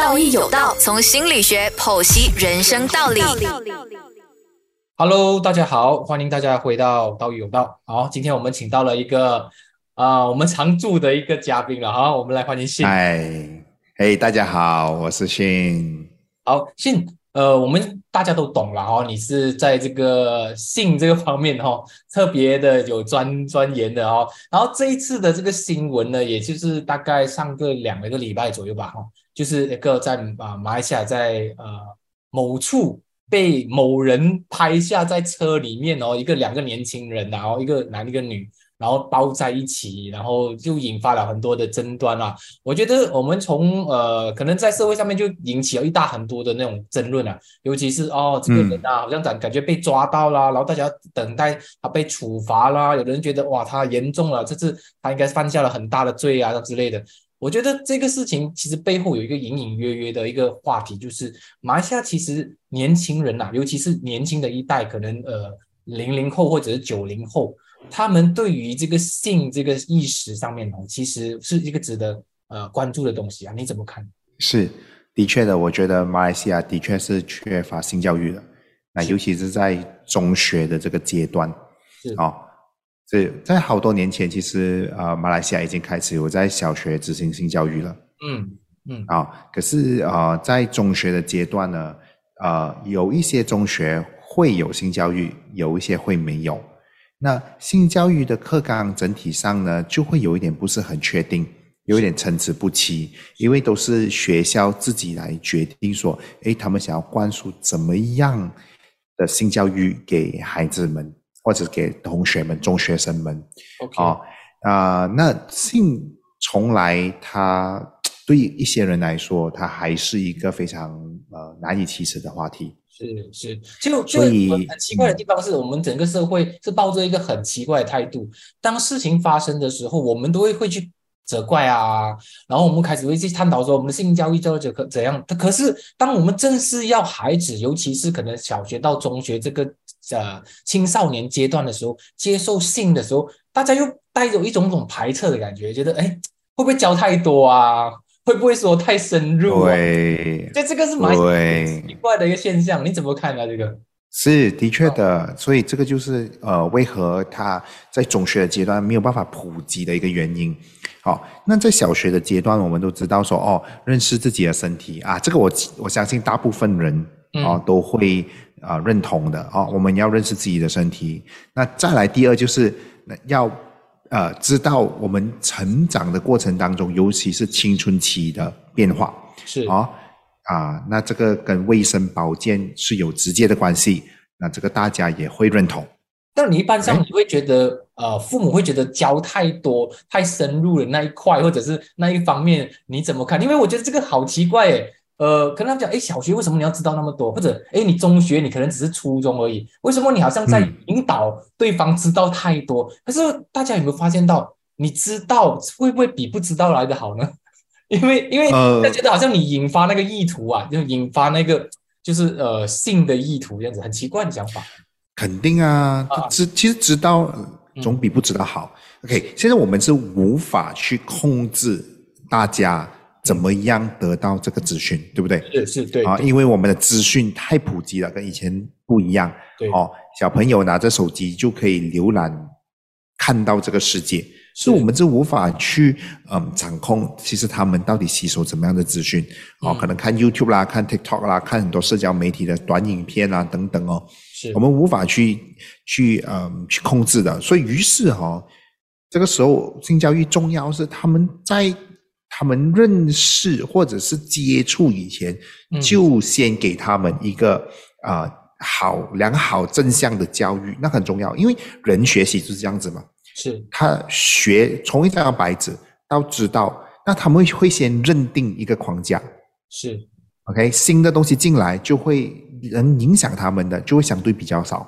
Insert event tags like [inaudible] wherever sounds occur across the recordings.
道义有道，从心理学剖析人生道理。Hello，大家好，欢迎大家回到道义有道。好，今天我们请到了一个啊，我们常驻的一个嘉宾了哈，我们来欢迎信。嗨，嘿，大家好，我是信。好，信。呃，我们大家都懂了哈，你是在这个性这个方面哈，特别的有专钻研的哦。然后这一次的这个新闻呢，也就是大概上个两个礼拜左右吧哈，就是一个在啊马来西亚在呃某处被某人拍下在车里面哦，一个两个年轻人，然后一个男一个女。然后包在一起，然后就引发了很多的争端啊。我觉得我们从呃，可能在社会上面就引起了一大很多的那种争论啊。尤其是哦，这个人啊，好像感感觉被抓到啦，然后大家等待他被处罚啦。有的人觉得哇，他严重了，这次他应该犯下了很大的罪啊之类的。我觉得这个事情其实背后有一个隐隐约约的一个话题，就是马来西亚其实年轻人呐，尤其是年轻的一代，可能呃零零后或者是九零后。他们对于这个性这个意识上面哦，其实是一个值得呃关注的东西啊，你怎么看？是的确的，我觉得马来西亚的确是缺乏性教育的，那尤其是在中学的这个阶段，是哦，这在好多年前，其实呃马来西亚已经开始有在小学执行性教育了，嗯嗯。啊，可是呃在中学的阶段呢，呃有一些中学会有性教育，有一些会没有。那性教育的课纲整体上呢，就会有一点不是很确定，有一点参差不齐，因为都是学校自己来决定说，诶，他们想要灌输怎么样的性教育给孩子们，或者给同学们、中学生们。OK，啊，那性从来它对一些人来说，它还是一个非常呃难以启齿的话题。是是，就所以很奇怪的地方是我们整个社会是抱着一个很奇怪的态度。当事情发生的时候，我们都会会去责怪啊，然后我们开始会去探讨说我们的性教育教育者可怎样。可是当我们正式要孩子，尤其是可能小学到中学这个呃青少年阶段的时候，接受性的时候，大家又带着一种种排斥的感觉，觉得哎会不会教太多啊？会不会说太深入？对，这这个是蛮奇怪的一个现象，你怎么看呢？这个是的确的，所以这个就是呃，为何他在中学的阶段没有办法普及的一个原因。好，那在小学的阶段，我们都知道说哦，认识自己的身体啊，这个我我相信大部分人啊都会啊认同的啊，我们要认识自己的身体。那再来第二就是要。呃，知道我们成长的过程当中，尤其是青春期的变化，是啊啊，那这个跟卫生保健是有直接的关系，那这个大家也会认同。但你一般上你会觉得，呃，父母会觉得教太多、太深入的那一块，或者是那一方面，你怎么看？因为我觉得这个好奇怪诶。呃，可能他讲，哎，小学为什么你要知道那么多？或者，哎，你中学你可能只是初中而已，为什么你好像在引导对方知道太多？可是大家有没有发现到，你知道会不会比不知道来的好呢？[laughs] 因为，因为他觉得好像你引发那个意图啊，就引发那个就是呃性的意图这样子，很奇怪的想法。肯定啊，知其实知道总比不知道好。OK，现在我们是无法去控制大家。怎么样得到这个资讯，对不对？是是，对啊，因为我们的资讯太普及了，跟以前不一样。对哦，小朋友拿着手机就可以浏览看到这个世界，是我们是无法去嗯掌控。其实他们到底吸收怎么样的资讯？哦，可能看 YouTube 啦，看 TikTok 啦，看很多社交媒体的短影片啊等等哦，是我们无法去去嗯去控制的。所以于是哈，这个时候性教育重要是他们在。他们认识或者是接触以前，就先给他们一个啊好良好正向的教育，那很重要。因为人学习就是这样子嘛，是他学从一张白纸到知道，那他们会先认定一个框架，是 OK 新的东西进来就会能影响他们的就会相对比较少。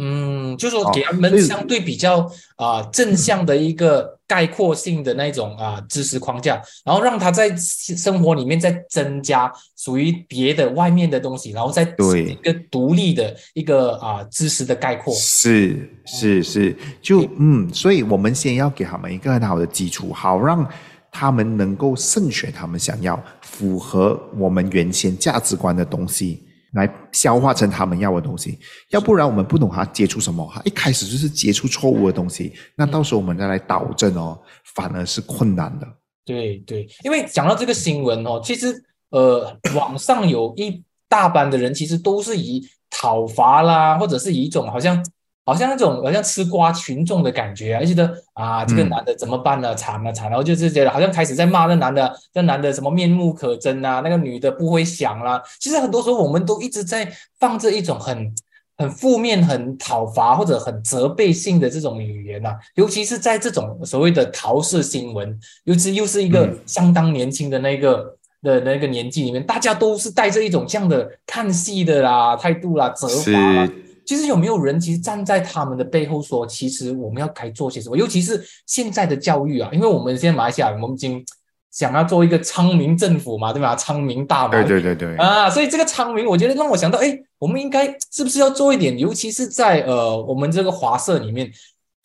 嗯，就是说给他们相对比较啊正向的一个概括性的那种啊知识框架，然后让他在生活里面再增加属于别的外面的东西，然后再对一个独立的一个啊知识的概括。是是是，就嗯，所以我们先要给他们一个很好的基础，好让他们能够慎选他们想要。符合我们原先价值观的东西，来消化成他们要的东西。要不然我们不懂他接触什么，他一开始就是接触错误的东西，那到时候我们再来导正哦，反而是困难的。对对，因为讲到这个新闻哦，其实呃，[coughs] 网上有一大班的人，其实都是以讨伐啦，或者是以一种好像。好像那种好像吃瓜群众的感觉啊，就觉得啊，这个男的怎么办呢？惨了惨了，然后就是觉得好像开始在骂那男的，那男的什么面目可憎啊，那个女的不会想啦。其实很多时候我们都一直在放着一种很很负面、很讨伐或者很责备性的这种语言呐，尤其是在这种所谓的桃色新闻，尤其又是一个相当年轻的那个的那个年纪里面，大家都是带着一种这样的看戏的啦态度啦，责罚。其实有没有人其实站在他们的背后说，其实我们要该做些什么？尤其是现在的教育啊，因为我们现在马来西亚，我们已经想要做一个昌明政府嘛，对吧？昌明大对对对对啊，所以这个昌明，我觉得让我想到，哎，我们应该是不是要做一点？尤其是在呃我们这个华社里面，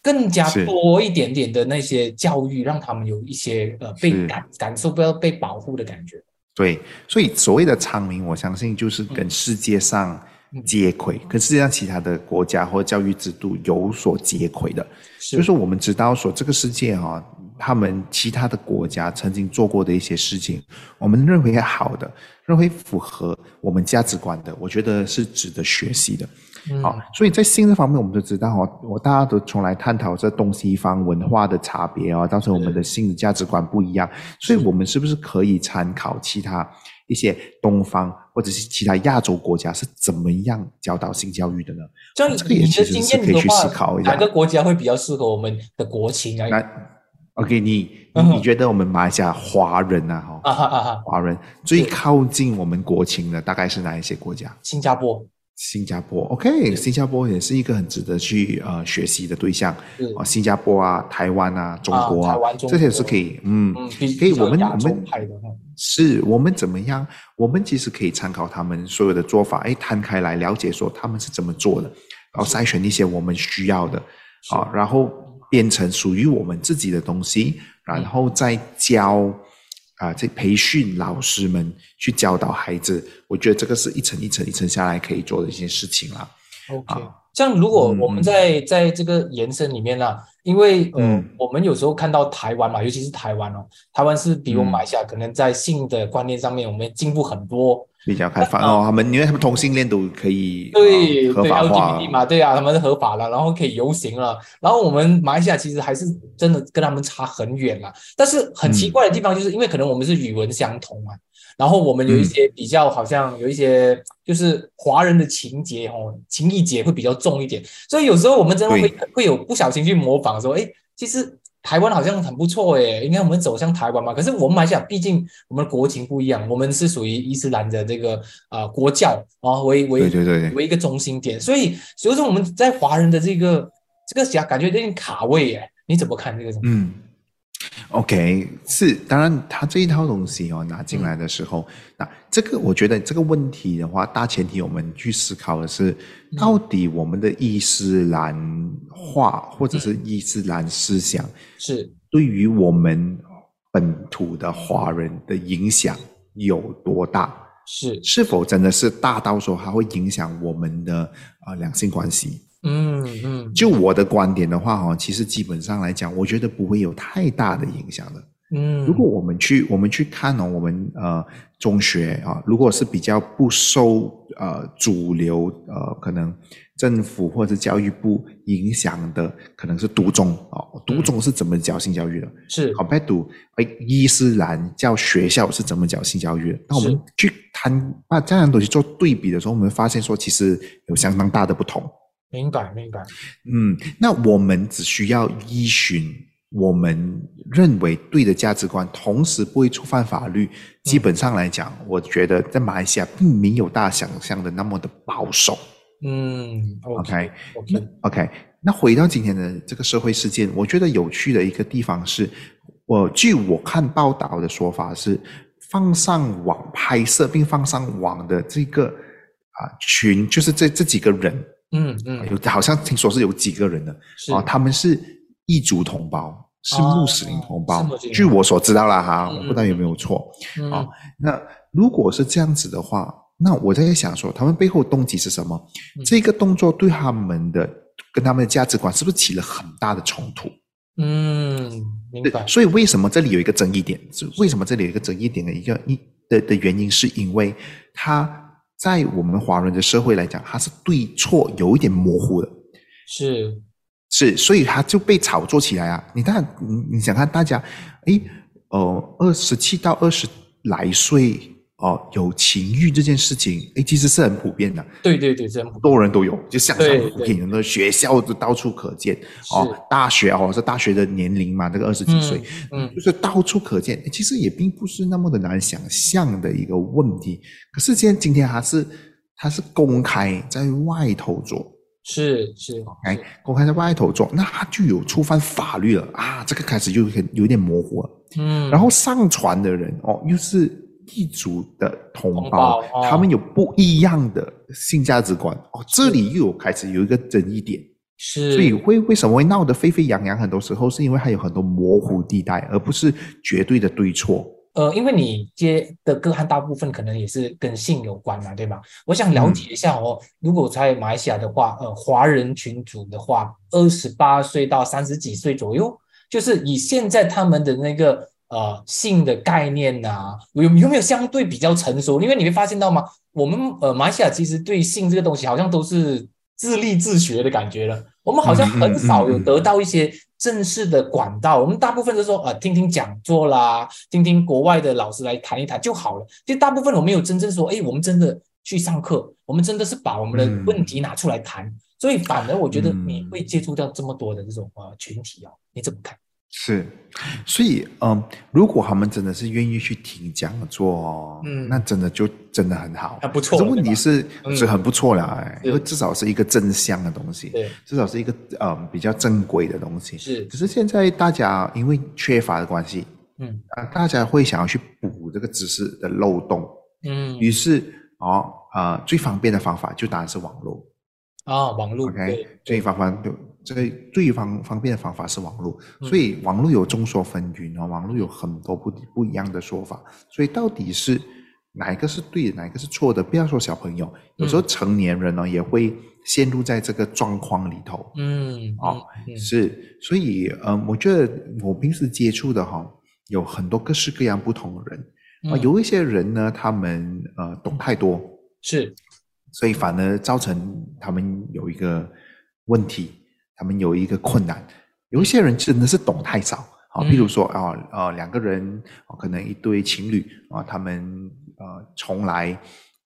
更加多一点点的那些教育，让他们有一些呃被感感受不到被保护的感觉。对，所以所谓的昌明，我相信就是跟世界上。接轨，跟世界上其他的国家或教育制度有所接轨的，就是我们知道说这个世界哈，他们其他的国家曾经做过的一些事情，我们认为好的，认为符合我们价值观的，我觉得是值得学习的。好，所以在性这方面，我们都知道哦，我大家都从来探讨这东西方文化的差别啊，造成我们的性的价值观不一样，所以我们是不是可以参考其他？一些东方或者是其他亚洲国家是怎么样教导性教育的呢？这样这个也其实是可以去思考一下，哪个国家会比较适合我们的国情啊？那 OK，你你觉得我们马来西亚华人啊，哈，华人最靠近我们国情的大概是哪一些国家？新加坡。新加坡，OK，新加坡也是一个很值得去呃学习的对象啊。新加坡啊，台湾啊，中国啊，这些是可以，嗯，可以。我们我们是，我们怎么样？我们其实可以参考他们所有的做法，哎，摊开来了解说他们是怎么做的，然后筛选一些我们需要的啊，然后变成属于我们自己的东西，然后再教。啊，这培训老师们去教导孩子，我觉得这个是一层一层一层下来可以做的一些事情啦。OK，像如果我们在在这个延伸里面呢，因为呃，我们有时候看到台湾嘛，尤其是台湾哦，台湾是比我们马来西亚可能在性的观念上面，我们进步很多。比较开放哦，他们因为他们同性恋都可以对合法化嘛，对啊，他们是合法了，然后可以游行了。然后我们马来西亚其实还是真的跟他们差很远了。但是很奇怪的地方，就是因为可能我们是语文相同嘛，然后我们有一些比较好像有一些就是华人的情节哦，情义节会比较重一点，所以有时候我们真的会会有不小心去模仿说，哎，其实。台湾好像很不错诶，应该我们走向台湾嘛。可是我们马来西亚毕竟我们的国情不一样，我们是属于伊斯兰的这个啊国教啊为为为一个中心点，所以所以说我们在华人的这个这个想感觉有点卡位诶，你怎么看这个？嗯，OK，是当然，他这一套东西哦拿进来的时候，那这个我觉得这个问题的话，大前提我们去思考的是，到底我们的伊斯兰化或者是伊斯兰思想。是对于我们本土的华人的影响有多大？是是否真的是大到说还会影响我们的啊两性关系？嗯嗯，就我的观点的话哈，其实基本上来讲，我觉得不会有太大的影响的。嗯，如果我们去我们去看哦，我们呃中学啊，如果是比较不受呃主流呃可能。政府或者教育部影响的可能是独中哦，独中是怎么教性教育的？是好，拜读哎，伊斯兰教学校是怎么教性教育的？那我们去谈把这样东西做对比的时候，我们发现说其实有相当大的不同。明白，明白。嗯，那我们只需要依循我们认为对的价值观，同时不会触犯法律。基本上来讲，我觉得在马来西亚并没有大家想象的那么的保守。嗯，OK，OK，那回到今天的这个社会事件，我觉得有趣的一个地方是，我据我看报道的说法是，放上网拍摄并放上网的这个啊群，就是这这几个人，嗯嗯，有好像听说是有几个人的，啊，他们是异族同胞，是穆斯林同胞。据我所知道啦哈，嗯我不知道有没有错。嗯啊那如果是这样子的话，那我在想说，他们背后动机是什么？嗯这个动作对他们的跟他们的价值观是不是起了很大的冲突？嗯，明白，，所以为什么这里有一个争议点？是为什么这里有一个争议点的一个一的的原因，是因为它在我们华人的社会来讲，它是对错有一点模糊的，是，是，所以它就被炒作起来啊！你看，你你想看大家，诶，呃，二十七到二十来岁哦、有情欲这件事情，哎，其实是很普遍的，对对对，真很多人都有，就想象对。普遍，很多学校都到处可见。哦，大学哦是大学的年龄嘛，这个二十几岁，嗯就是到处可见，其实也并不是那么的难想象的一个问题。可是今天今天还是它是公开在外头做，是是，哎，公开在外头做，那它就有触犯法律了。啊！这个开始就很有点模糊了。嗯，然后上传的人哦，又是异族的同胞，同胞哦他们有不一样的性价值观哦，这里又有开始有一个争议点，是，所以会为什么会闹得沸沸扬扬？很多时候是因为还有很多模糊地带，而不是绝对的对错。呃，因为你接的个案大部分可能也是跟性有关嘛，对吧？我想了解一下哦，如果在马来西亚的话，呃，华人群组的话，二十八岁到三十几岁左右，就是以现在他们的那个呃性的概念呐、有有没有相对比较成熟？因为你会发现到吗？我们呃马来西亚其实对性这个东西好像都是自立自学的感觉了，我们好像很少有得到一些正式的管道，我们大部分都说呃听听讲座啦，听听国外的老师来谈一谈就好了。其实大部分我们有真正说，哎，我们真的去上课，我们真的是把我们的问题拿出来谈。所以反而我觉得你会接触到这么多的这种呃群体啊，你怎么看？是，所以嗯，如果他们真的是愿意去听讲座哦，嗯。那真的就真的很好，很不错可是问题是嗯。是很不错了，因为至少是一个正向的东西，对，至少是一个嗯比较正规的东西。是。只是现在大家因为缺乏的关系嗯。啊，大家会想要去补这个知识的漏洞，嗯。于是哦啊、最方便的方法就当然是网络。啊，网络 OK，对最方方最最方方便的方法是网络，嗯。所以网络有众说纷纭哦，网络有很多不不一样的说法，所以到底是哪一个是对的，哪一个是错的？不要说小朋友，有时候成年人呢也会陷入在这个状况里头。嗯哦是，所以嗯，我觉得我平时接触的哈、有很多各式各样不同的人啊、嗯有一些人呢，他们呃懂太多，是。所以反而造成他们有一个问题，他们有一个困难。有一些人真的是懂太少啊，嗯。比如说啊呃两个人啊，可能一对情侣啊，他们呃从来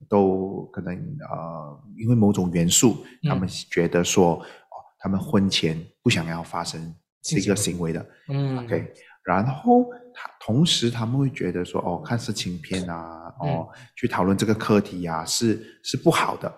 都可能呃因为某种元素，嗯。他们觉得说哦，他们婚前不想要发生这个行为的，嗯。OK，然后他同时他们会觉得说，哦，看色情片啊，嗯 [laughs] 哦，去讨论这个课题啊，是是不好的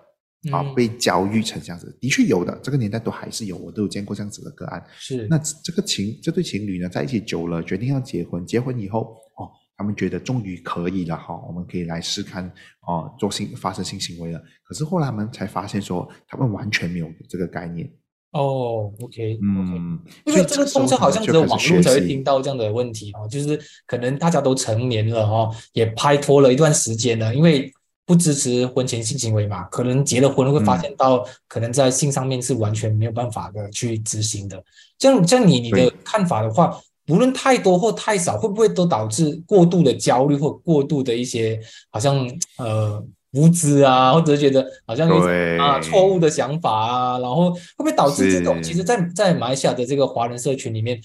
啊，嗯被教育成这样子，的确有的，这个年代都还是有，我都有见过这样子的个案。是那这这个情这对情侣呢，在一起久了，决定要结婚，结婚以后，哦，他们觉得终于可以了哈、我们可以来试看哦，做性发生性行为了。可是后来他们才发现说，他们完全没有这个概念。哦，OK，OK，嗯，因为这个通常好像只有网络才会听到。到这样的问题哦，就是可能大家都成年了哦，也拍拖了一段时间了，因为不支持婚前性行为嘛，可能结了婚会发现到，可能在性上面是完全没有办法的去执行的。这样，这样你你的看法的话，无论太多或太少，会不会都导致过度的焦虑或过度的一些好像呃无知啊，或者是觉得好像啊错误的想法啊，然后会不会导致这种？其实在，在马来西亚的这个华人社群里面，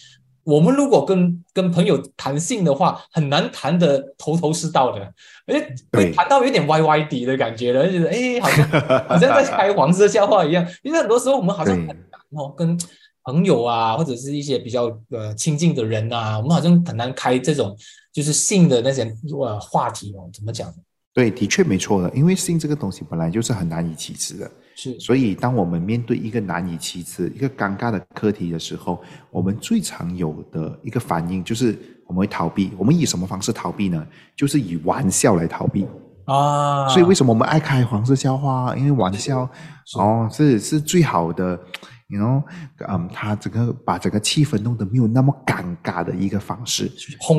我们如果跟跟朋友谈性的话，很难谈得头头是道的，而且会谈到有点歪歪底的感觉了，就觉得哎，好像好像在开黄色笑话一样。[laughs] 因为很多时候我们好像很难哦，跟朋友啊，或者是一些比较呃亲近的人啊，我们好像很难开这种就是性的那些呃话题哦，怎么讲？对，的确没错的，因为性这个东西本来就是很难以启齿的，是所以当我们面对一个难以启齿、一个尴尬的课题的时候，我们最常有的一个反应就是我们会逃避。我们以什么方式逃避呢？就是以玩笑来逃避。啊，所以为什么我们爱开黄色笑话？因为玩笑是哦是是最好的，you know，嗯，他整个把整个气氛弄得没有那么尴尬的一个方式。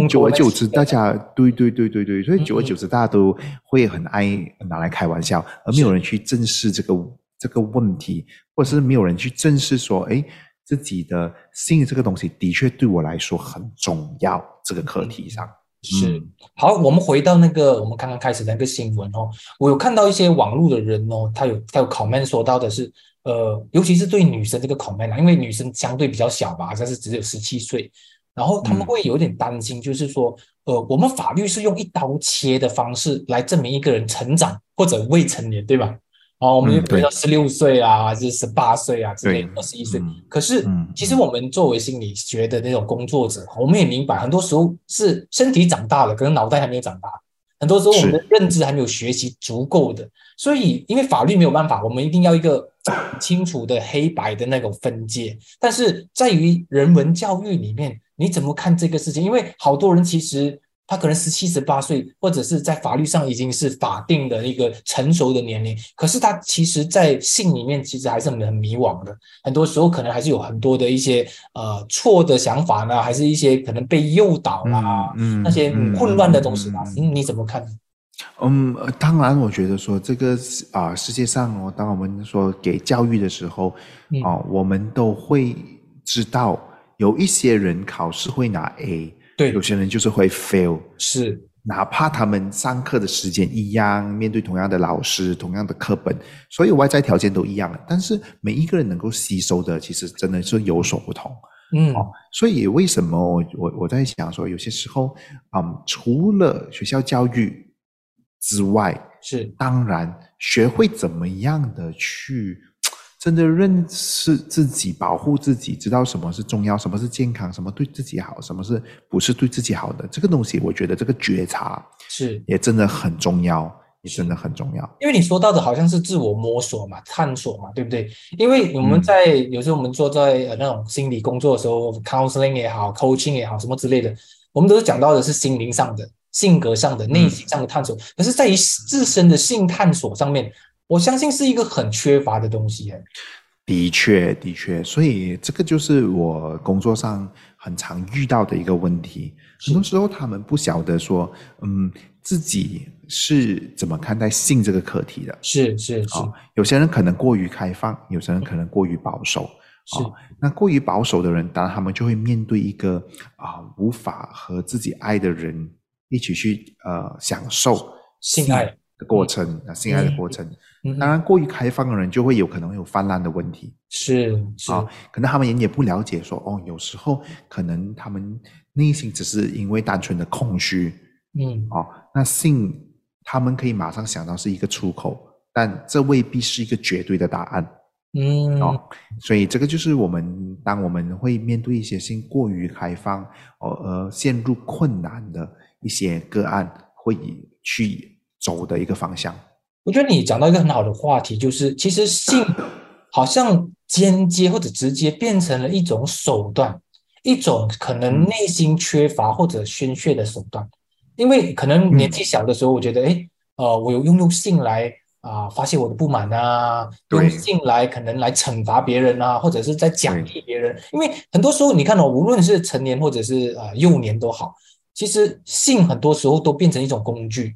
久而久之，大家对对对对对，所以久而久之，大家都会很爱拿来开玩笑，而没有人去正视这个这个问题，或者是没有人去正视说，哎，自己的性这个东西的确对我来说很重要，这个课题上。是好，我们回到那个我们刚刚开始那个新闻哦，我有看到一些网络的人哦，他有他有 comment 说到的是，呃，尤其是对女生这个 comment 啊，因为女生相对比较小吧，好像是只有十七岁，然后他们会有点担心，就是说，呃，我们法律是用一刀切的方式来证明一个人成长或者未成年，对吧？哦，我们就比如说十六岁啊，还是十八岁啊之类，二十一岁。可是，其实我们作为心理学的那种工作者，我们也明白，很多时候是身体长大了，可能脑袋还没有长大。很多时候我们的认知还没有学习足够的，所以因为法律没有办法，我们一定要一个清楚的黑白的那种分界。但是在于人文教育里面，你怎么看这个事情？因为好多人其实。他可能十七、十八岁，或者是在法律上已经是法定的一个成熟的年龄，可是他其实，在性里面其实还是很很迷惘的。很多时候可能还是有很多的一些呃错的想法呢，还是一些可能被诱导啦，嗯那些混乱的东西吧。嗯，你怎么看？嗯，当然，我觉得说这个啊，世界上哦，当我们说给教育的时候，哦，我们都会知道有一些人考试会拿 A。对，有些人就是会 fail，是，哪怕他们上课的时间一样，面对同样的老师、同样的课本，所有外在条件都一样，但是每一个人能够吸收的，其实真的是有所不同。嗯，所以为什么我我我在想说，有些时候，嗯，除了学校教育之外，是，当然学会怎么样的去。真的认识自己，保护自己，知道什么是重要，什么是健康，什么对自己好，什么是不是对自己好的这个东西，我觉得这个觉察是也真的很重要，也真的很重要。因为你说到的好像是自我摸索嘛，探索嘛，对不对？因为我们在有时候我们做在呃那种心理工作的时候，counseling 也好，coaching 也好，什么之类的，我们都是讲到的是心灵上的、性格上的、内心上的探索。可是在于自身的性探索上面。我相信是一个很缺乏的东西，的确，的确，所以这个就是我工作上很常遇到的一个问题。很多时候，他们不晓得说，嗯，自己是怎么看待性这个课题的。是是是，有些人可能过于开放，有些人可能过于保守。是，那过于保守的人，当然他们就会面对一个啊，无法和自己爱的人一起去呃享受性爱。的过程啊，性爱的过程，当然过于开放的人就会有可能有泛滥的问题，是啊，可能他们也也不了解说哦，有时候可能他们内心只是因为单纯的空虚，嗯，哦，那性他们可以马上想到是一个出口，但这未必是一个绝对的答案，嗯，哦，所以这个就是我们当我们会面对一些性过于开放而而陷入困难的一些个案，会去。走的一个方向，我觉得你讲到一个很好的话题，就是其实性好像间接或者直接变成了一种手段，一种可能内心缺乏或者宣泄的手段。因为可能年纪小的时候，我觉得，哎，呃，我有用用性来啊发泄我的不满啊，用性来可能来惩罚别人啊，或者是在奖励别人。因为很多时候，你看哦，无论是成年或者是呃幼年都好，其实性很多时候都变成一种工具。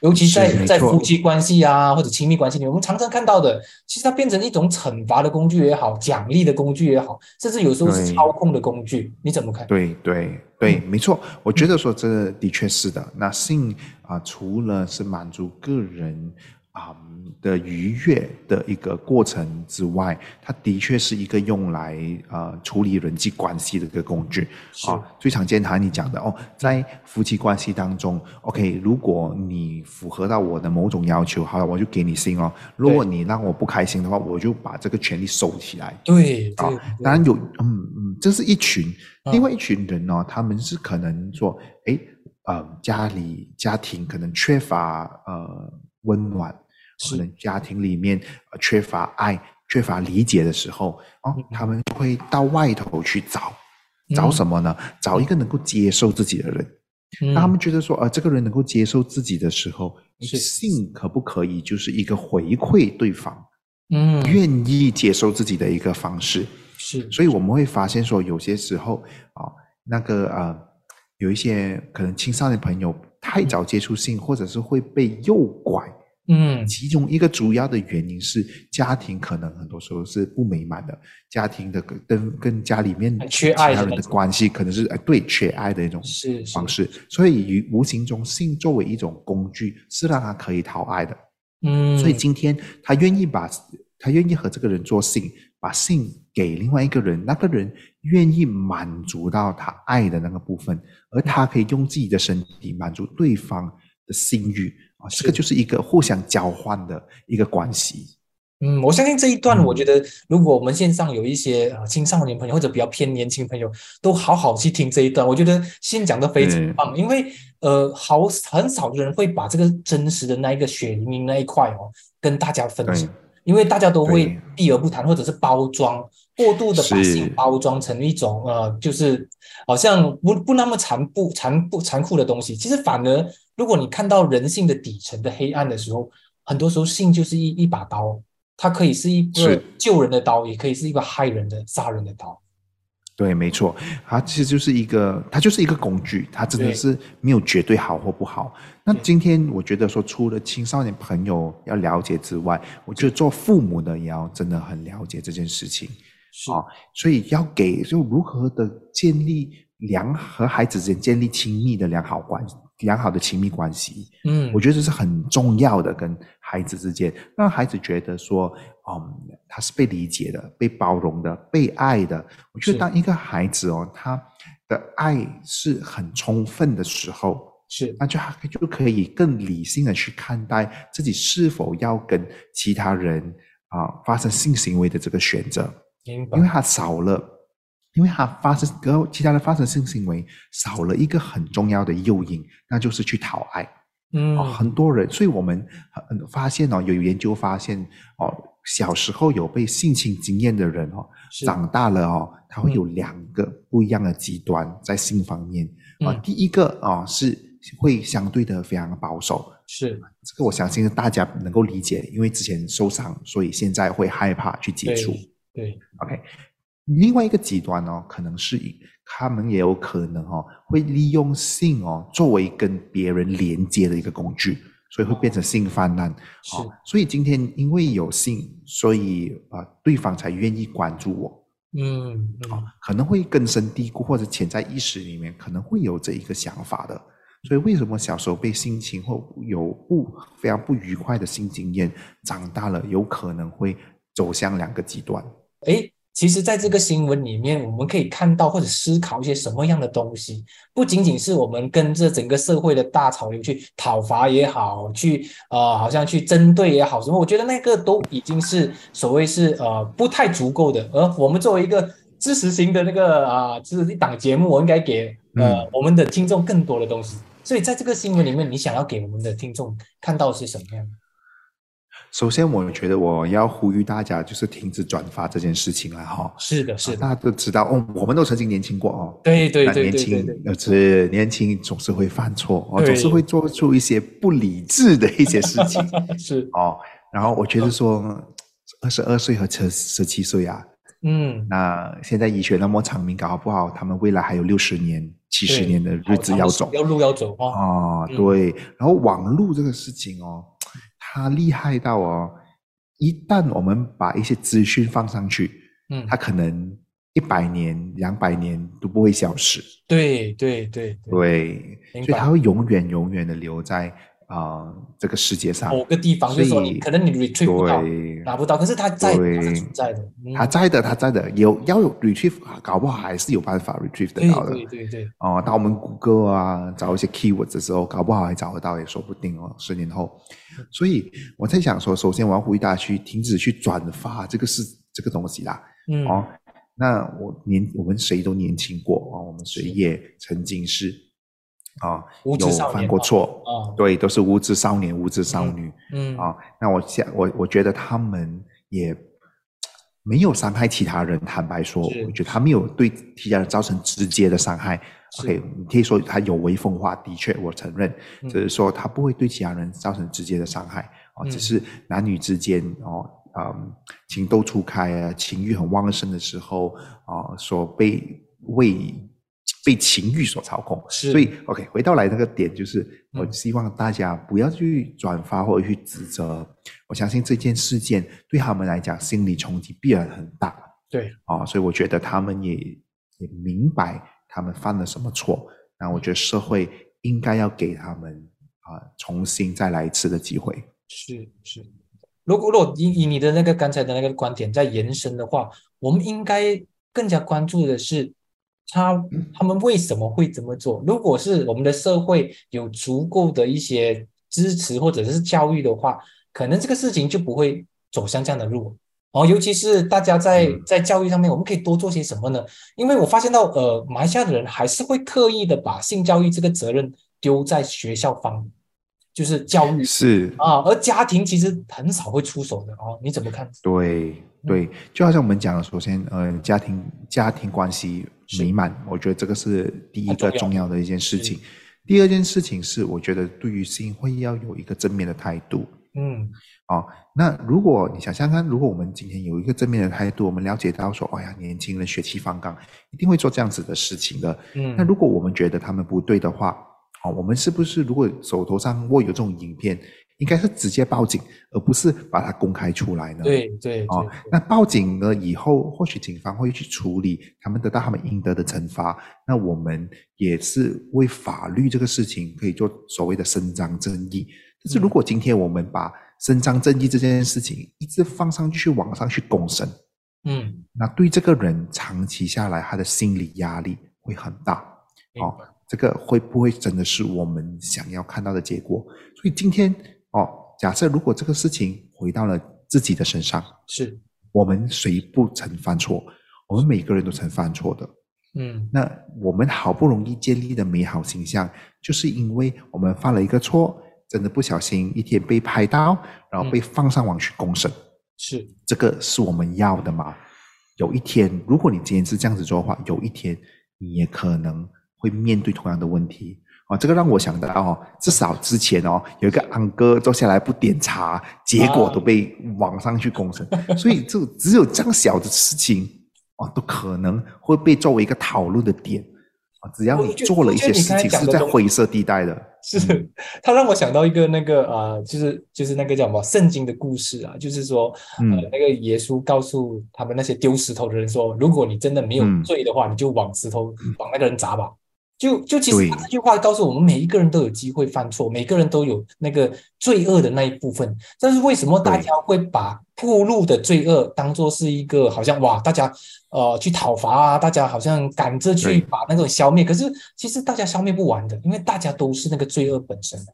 尤其在在夫妻关系啊，或者亲密关系里，我们常常看到的，其实它变成一种惩罚的工具也好，奖励的工具也好，甚至有时候是操控的工具。你怎么看？对对对，没错，我觉得说这的确是的。那性啊，除了是满足个人。啊的愉悦的一个过程之外，它的确是一个用来呃处理人际关系的一个工具啊。最常见哈，你讲的哦，在夫妻关系当中，OK，如果你符合到我的某种要求，好了，我就给你心哦。如果你让我不开心的话，我就把这个权利收起来。对啊，当然有，嗯嗯，这是一群，另外一群人呢，他们是可能说，哎，呃，家里家庭可能缺乏呃温暖。可能家庭里面缺乏爱、缺乏理解的时候，哦，他们会到外头去找，找什么呢？找一个能够接受自己的人。当他们觉得说，呃，这个人能够接受自己的时候，性可不可以就是一个回馈对方？嗯，愿意接受自己的一个方式。是，所以我们会发现说，有些时候啊，那个呃，有一些可能青少年朋友太早接触性，或者是会被诱拐。嗯，其中一个主要的原因是家庭可能很多时候是不美满的，家庭的跟跟家里面缺爱的关系可能是哎对缺爱的一种方式，所以于无形中性作为一种工具是让他可以讨爱的。嗯，所以今天他愿意把他愿意和这个人做性，把性给另外一个人，那个人愿意满足到他爱的那个部分，而他可以用自己的身体满足对方的性欲。啊，这个就是一个互相交换的一个关系。嗯，我相信这一段，我觉得如果我们线上有一些呃青少年朋友或者比较偏年轻朋友，都好好去听这一段，我觉得先讲的非常棒，因为呃，好很少的人会把这个真实的那一个血淋淋那一块哦跟大家分享，因为大家都会避而不谈，或者是包装过度的把性包装成一种呃，就是好像不不那么残不残不残酷的东西，其实反而。如果你看到人性的底层的黑暗的时候，很多时候性就是一一把刀，它可以是一个救人的刀，也可以是一个害人的、杀人的刀。对，没错，它其实就是一个，它就是一个工具，它真的是没有绝对好或不好。那今天我觉得说，除了青少年朋友要了解之外，我觉得做父母的也要真的很了解这件事情啊。所以要给就如何的建立良和孩子之间建立亲密的良好关系。良好的亲密关系，嗯，我觉得这是很重要的，跟孩子之间，让孩子觉得说，嗯，他是被理解的、被包容的、被爱的。我觉得当一个孩子哦，他的爱是很充分的时候，是，那就就可以更理性的去看待自己是否要跟其他人啊发生性行为的这个选择，因为他少了。因为他发生跟其他的发生性行为少了一个很重要的诱因，那就是去讨爱。嗯，很多人，所以我们发现哦，有研究发现哦，小时候有被性侵经验的人哦，长大了哦，他会有两个不一样的极端在性方面啊。第一个啊是会相对的非常保守，是这个我相信大家能够理解，因为之前受伤，所以现在会害怕去接触。对，OK。另外一个极端哦，可能是他们也有可能哦，会利用性哦作为跟别人连接的一个工具，所以会变成性泛滥。是，所以今天因为有性，所以啊对方才愿意关注我。嗯，啊，可能会根深蒂固或者潜在意识里面可能会有这一个想法的。所以为什么小时候被性侵或有不非常不愉快的性经验，长大了有可能会走向两个极端？哎。其实，在这个新闻里面，我们可以看到或者思考一些什么样的东西？不仅仅是我们跟着整个社会的大潮流去讨伐也好，去呃，好像去针对也好，什么？我觉得那个都已经是所谓是呃不太足够的。而我们作为一个知识型的那个啊，就是一档节目，我应该给呃我们的听众更多的东西。所以，在这个新闻里面，你想要给我们的听众看到是什么样的？首先，我觉得我要呼吁大家，就是停止转发这件事情了哈。是的，是的，大家都知道哦，我们都曾经年轻过哦。对对对年轻是年轻，总是会犯错哦，总是会做出一些不理智的一些事情。[laughs] 是哦，然后我觉得说，二十二岁和十十七岁啊，嗯，那现在医学那么长命，搞不好他们未来还有六十年、七十年的日子要走，要路要走啊。对，然后网络这个事情哦。他厉害到哦，一旦我们把一些资讯放上去，嗯，它可能一百年、两百年都不会消失。对对对对，所以它会永远永远的留在啊这个世界上某个地方。就是说，你可能你 retrieve 不到，拿不到，可是它在，它是存在的，他在的，它在的，有要有 retrieve，搞不好还是有办法 retrieve 得到的。对对对。哦，当我们谷歌啊找一些 keyword 的时候，搞不好还找得到，也说不定哦。十年后。所以我在想说，首先我要呼吁大家去停止去转发这个是这个东西啦。嗯，哦，那我年我们谁都年轻过啊，我们谁也曾经是啊有犯过错啊，对，都是无知少年、无知少女。嗯啊，那我想我我觉得他们也没有伤害其他人，坦白说，我觉得他没有对其他人造成直接的伤害。OK，你可以说他有违风化，的确我承认，只是说他不会对其他人造成直接的伤害啊，只是男女之间哦嗯情窦初开啊，情欲很旺盛的时候啊，所被为被情欲所操控。是所以 OK，回到来那个点就是，我嗯希望大家不要去转发或者去指责。我相信这件事件对他们来讲心理冲击必然很大对，啊，所以我觉得他们也也明白他们犯了什么错。那我觉得社会应该要给他们啊重新再来一次的机会。是是。如果如果以以你的那个刚才的那个观点再延伸的话，我们应该更加关注的是他他们为什么会这么做。如果是我们的社会有足够的一些支持或者是教育的话，可能这个事情就不会走向这样的路。哦，尤其是大家在嗯在教育上面，我们可以多做些什么呢？因为我发现到，呃，马来西亚的人还是会刻意的把性教育这个责任丢在学校方，就是教育是，啊，而家庭其实很少会出手的哦，你怎么看？对对，就好像我们讲的，首先，呃，家庭家庭关系美满，我觉得这个是第一个重要的一件事情。第二件事情是，我觉得对于性会要有一个正面的态度。嗯，哦，那如果你想想看，如果我们今天有一个正面的态度，我们了解到说，哎呀，年轻人血气方刚，一定会做这样子的事情的。嗯那如果我们觉得他们不对的话，哦，我们是不是如果手头上握有这种影片，应该是直接报警，而不是把它公开出来呢？对对哦，那报警了以后，或许警方会去处理，他们得到他们应得的惩罚。那我们也是为法律这个事情可以做所谓的伸张正义。但是如果今天我们把伸张正义这件事情一直放上去网上去公审，嗯，那对这个人长期下来他的心理压力会很大。哦这个会不会真的是我们想要看到的结果？所以今天哦，假设如果这个事情回到了自己的身上，是，我们谁不曾犯错？我们每个人都曾犯错的。嗯那我们好不容易建立的美好形象，就是因为我们犯了一个错，真的不小心一天被拍到，然后被放上网去公审，是，这个是我们要的吗？有一天，如果你今天是这样子做的话，有一天你也可能会面对同样的问题。哦，这个让我想到哦，至少之前哦，有一个安哥坐下来不点茶，结果都被网上去公审，所以就只有这样小的事情哦，都可能会被作为一个讨论的点啊。只要你做了一些事情是在灰色地带的，是，他让我想到一个那个呃，就是就是那个叫什么圣经的故事啊，就是说，呃嗯，那个耶稣告诉他们那些丢石头的人说，如果你真的没有嗯罪的话，你就往石头往那个人砸吧。就就其实他这句话告诉我们，每一个人都有机会犯错，每个人都有那个罪恶的那一部分。但是为什么大家会把铺路的罪恶当做是一个好像哇，大家呃去讨伐啊，大家好像赶着去把那种消灭？可是其实大家消灭不完的，因为大家都是那个罪恶本身的，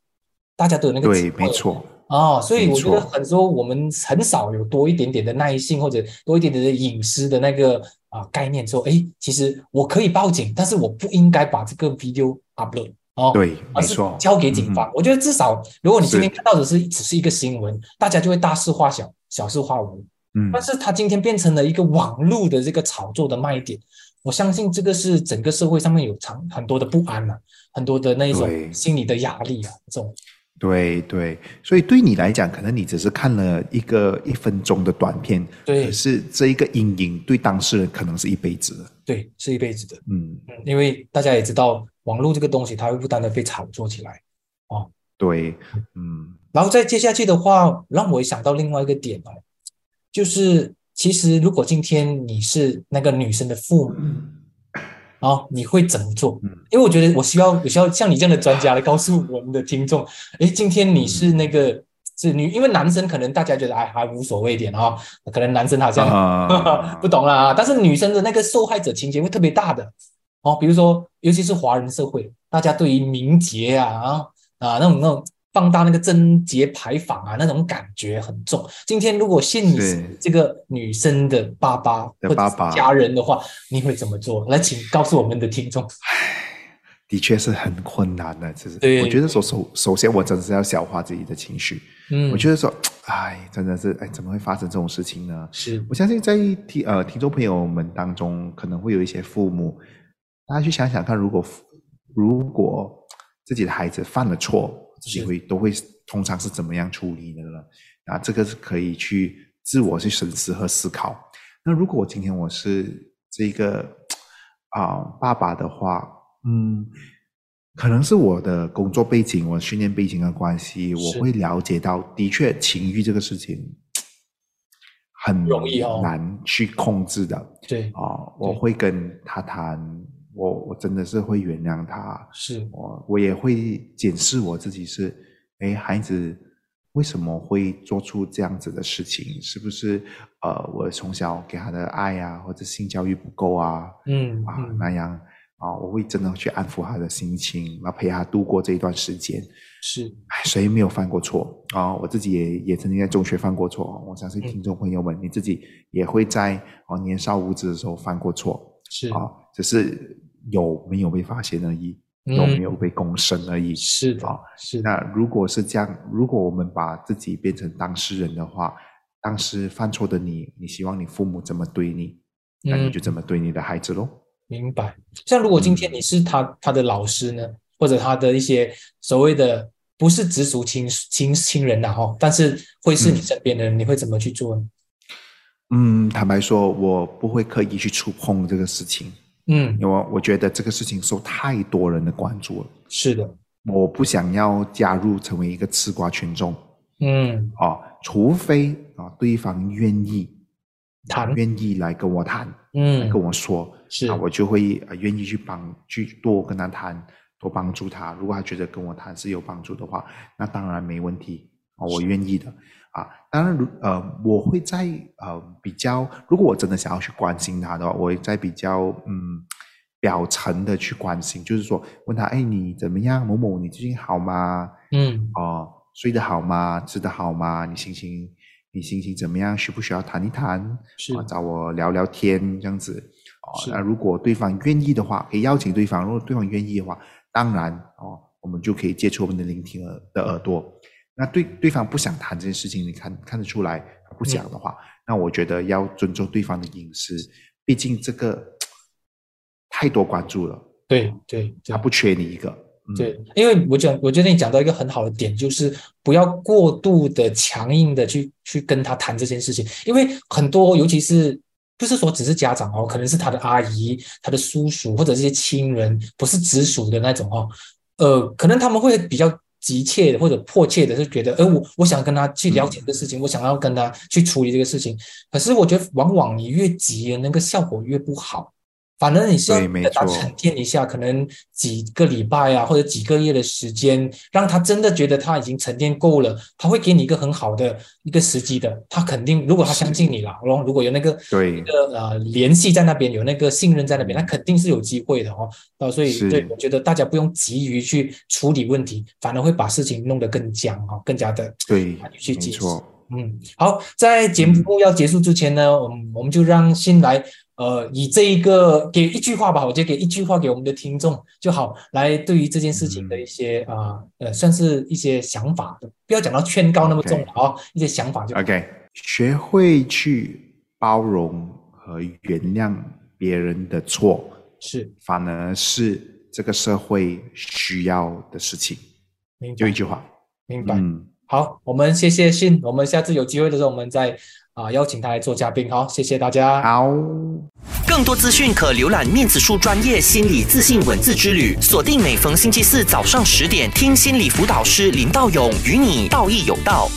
大家都有那个对没错，哦，所以我觉得很多我们很少有多一点点的耐性，或者多一点点的隐私的那个啊、概念，说，哎，其实我可以报警，但是我不应该把这个 video upload 哦，对，而是没错，交给警嗯方。我觉得至少，如果你今天看到的是只是一个新闻，大家就会大事化小，小事化无。嗯但是它今天变成了一个网络的这个炒作的卖点，我相信这个是整个社会上面有长很多的不安啊，很多的那一种心理的压力啊，这种对对，所以对你来讲，可能你只是看了一个一分钟的短片，对可是这一个阴影对当事人可能是一辈子的。对是一辈子的。嗯，嗯，因为大家也知道，网络这个东西它会不断的被炒作起来，哦对，嗯然后再接下去的话，让我也想到另外一个点哦，就是其实如果今天你是那个女生的父母，哦，你会怎么做？嗯因为我觉得我需要，我需要像你这样的专家来告诉我们的听众，诶，今天你是那个是女，因为男生可能大家觉得哎还无所谓一点啊、哦，可能男生好像、啊 [laughs] 不懂啦，但是女生的那个受害者情节会特别大的哦，比如说，尤其是华人社会，大家对于名节啊啊啊那种那种放大那个贞节牌坊啊那种感觉很重。今天如果现你这个女生的爸爸或者家人的话，你会怎么做？来，请告诉我们的听众。的确是很困难的。其实，对我觉得首首首先，我真的是要消化自己的情绪。嗯，我觉得说，哎，真的是，哎，怎么会发生这种事情呢？是我相信在听呃听众朋友们当中，可能会有一些父母，大家去想想看，如果如果自己的孩子犯了错，自己会都会通常是怎么样处理的呢？啊，这个是可以去自我去审视和思考。那如果我今天我是这个啊爸爸的话，嗯，可能是我的工作背景、我训练背景的关系，我会了解到，的确情欲这个事情 [tsk] 很容易哦难去控制的。对啊，我会跟他谈，我我真的是会原谅他，是我我也会检视我自己是，哎，孩子为什么会做出这样子的事情？是不是呃，我从小给他的爱啊，或者性教育不够啊？嗯啊嗯那样啊，我会真的去安抚他的心情，然后陪他度过这一段时间。是哎，谁没有犯过错啊？我自己也也曾经在中学犯过错，我相信听众朋友们，你自己也会在哦年少无知的时候犯过错是啊，只是有没有被发现而已，嗯有没有被公审而已。是的啊，是的那如果是这样，如果我们把自己变成当事人的话，当时犯错的你，你希望你父母怎么对你，那你嗯就怎么对你的孩子喽。明白。像如果今嗯天你是他他的老师呢，或者他的一些所谓的不是直属亲亲亲人呐、哈，但是会是你嗯身边的人，你会怎么去做呢？嗯，坦白说，我不会刻意去触碰这个事情，嗯，因为我觉得这个事情受太多人的关注了。是的，我不想要加入成为一个吃瓜群众。嗯，啊，除非啊对方愿意谈，愿意来跟我谈，来嗯跟，我说，是。啊，我就会呃愿意去帮去多跟他谈，多帮助他。如果他觉得跟我谈是有帮助的话，那当然没问题啊，我愿意的啊。当然，如呃，我会在呃比较，如果我真的想要去关心他的话，我会在比较嗯表层的去关心，就是说问他，哎，你怎么样？某某，你最近好吗？嗯哦，睡得好吗？吃得好吗？你心情你心情怎么样？需不需要谈一谈？是啊，找我聊聊天这样子。哦，是那如果对方愿意的话，可以邀请对方。如果对方愿意的话，当然哦，我们就可以借出我们的聆听耳的耳朵。那对对方不想谈这件事情，你看看得出来他不讲的话，嗯。那我觉得要尊重对方的隐私，毕竟这个太多关注了，对对对。他不缺你一个。嗯、对，因为我讲，我觉得你讲到一个很好的点，就是不要过度的强硬的去去跟他谈这件事情，因为很多，尤其是不是说只是家长哦，可能是他的阿姨、他的叔叔或者这些亲人，不是直属的那种哦，呃，可能他们会比较急切的或者迫切的，是觉得，呃，我我想跟他去了解这个事情，我想要跟他去处理这个事情，可是我觉得往往你越急，那个效果越不好。反正你是要对没给他沉淀一下，可能几个礼拜啊，或者几个月的时间，让他真的觉得他已经沉淀够了，他会给你一个很好的一个时机的。他肯定，如果他相信你了，然后如果有那个对那个呃联系在那边，有那个信任在那边，他肯定是有机会的哦。啊，所以对我觉得大家不用急于去处理问题，反而会把事情弄得更僵哈，更加的对，去解释。嗯，好，在节目要结束之前呢，我们我们就让新来，呃，以这一个给一句话吧，我觉得给一句话给我们的听众就好，来对于这件事情的一些啊呃算是一些想法的，不要讲到劝告那么重了啊、一些想法就 OK，学会去包容和原谅别人的错，是。反而是这个社会需要的事情。就一句话，明白。嗯，好，我们谢谢信，我们下次有机会的时候，我们再啊、邀请他来做嘉宾。好，谢谢大家。好。更多资讯可浏览面子书专业心理自信文字之旅，锁定每逢星期四早上十点，听心理辅导师林道勇与你道义有道。